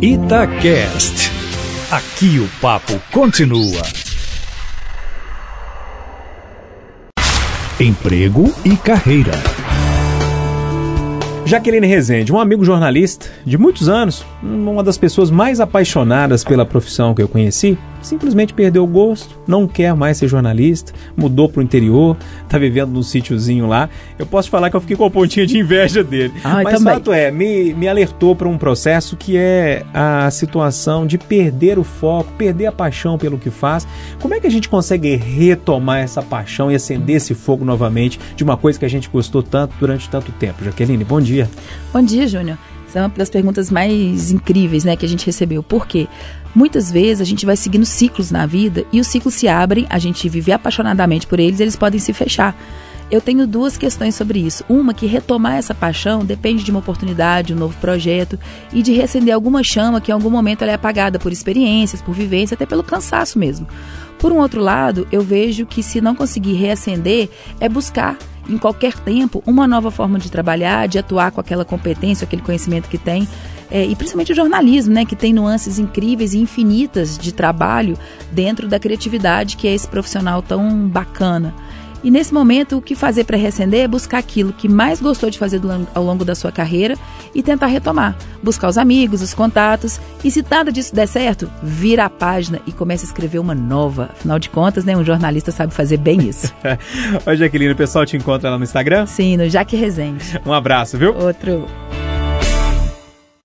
Itacast. Aqui o papo continua. Emprego e carreira. Jaqueline Rezende, um amigo jornalista de muitos anos, uma das pessoas mais apaixonadas pela profissão que eu conheci, simplesmente perdeu o gosto, não quer mais ser jornalista, mudou para o interior, está vivendo num sítiozinho lá. Eu posso falar que eu fiquei com um pontinho de inveja dele. Ai, Mas também. fato é, me, me alertou para um processo que é a situação de perder o foco, perder a paixão pelo que faz. Como é que a gente consegue retomar essa paixão e acender esse fogo novamente de uma coisa que a gente gostou tanto durante tanto tempo? Jaqueline, bom dia. Bom dia, Júnior. É uma das perguntas mais incríveis né, que a gente recebeu. Por quê? Muitas vezes a gente vai seguindo ciclos na vida e os ciclos se abrem, a gente vive apaixonadamente por eles, eles podem se fechar. Eu tenho duas questões sobre isso. Uma, que retomar essa paixão depende de uma oportunidade, um novo projeto e de reacender alguma chama que em algum momento ela é apagada por experiências, por vivência, até pelo cansaço mesmo. Por um outro lado, eu vejo que se não conseguir reacender, é buscar em qualquer tempo uma nova forma de trabalhar, de atuar com aquela competência, aquele conhecimento que tem. É, e principalmente o jornalismo, né, que tem nuances incríveis e infinitas de trabalho dentro da criatividade que é esse profissional tão bacana. E nesse momento, o que fazer para reacender é buscar aquilo que mais gostou de fazer ao longo da sua carreira e tentar retomar. Buscar os amigos, os contatos. E se nada disso der certo, vira a página e começa a escrever uma nova. Afinal de contas, né, um jornalista sabe fazer bem isso. Oi, Jaqueline, o pessoal te encontra lá no Instagram? Sim, no Jaque Rezende. Um abraço, viu? Outro.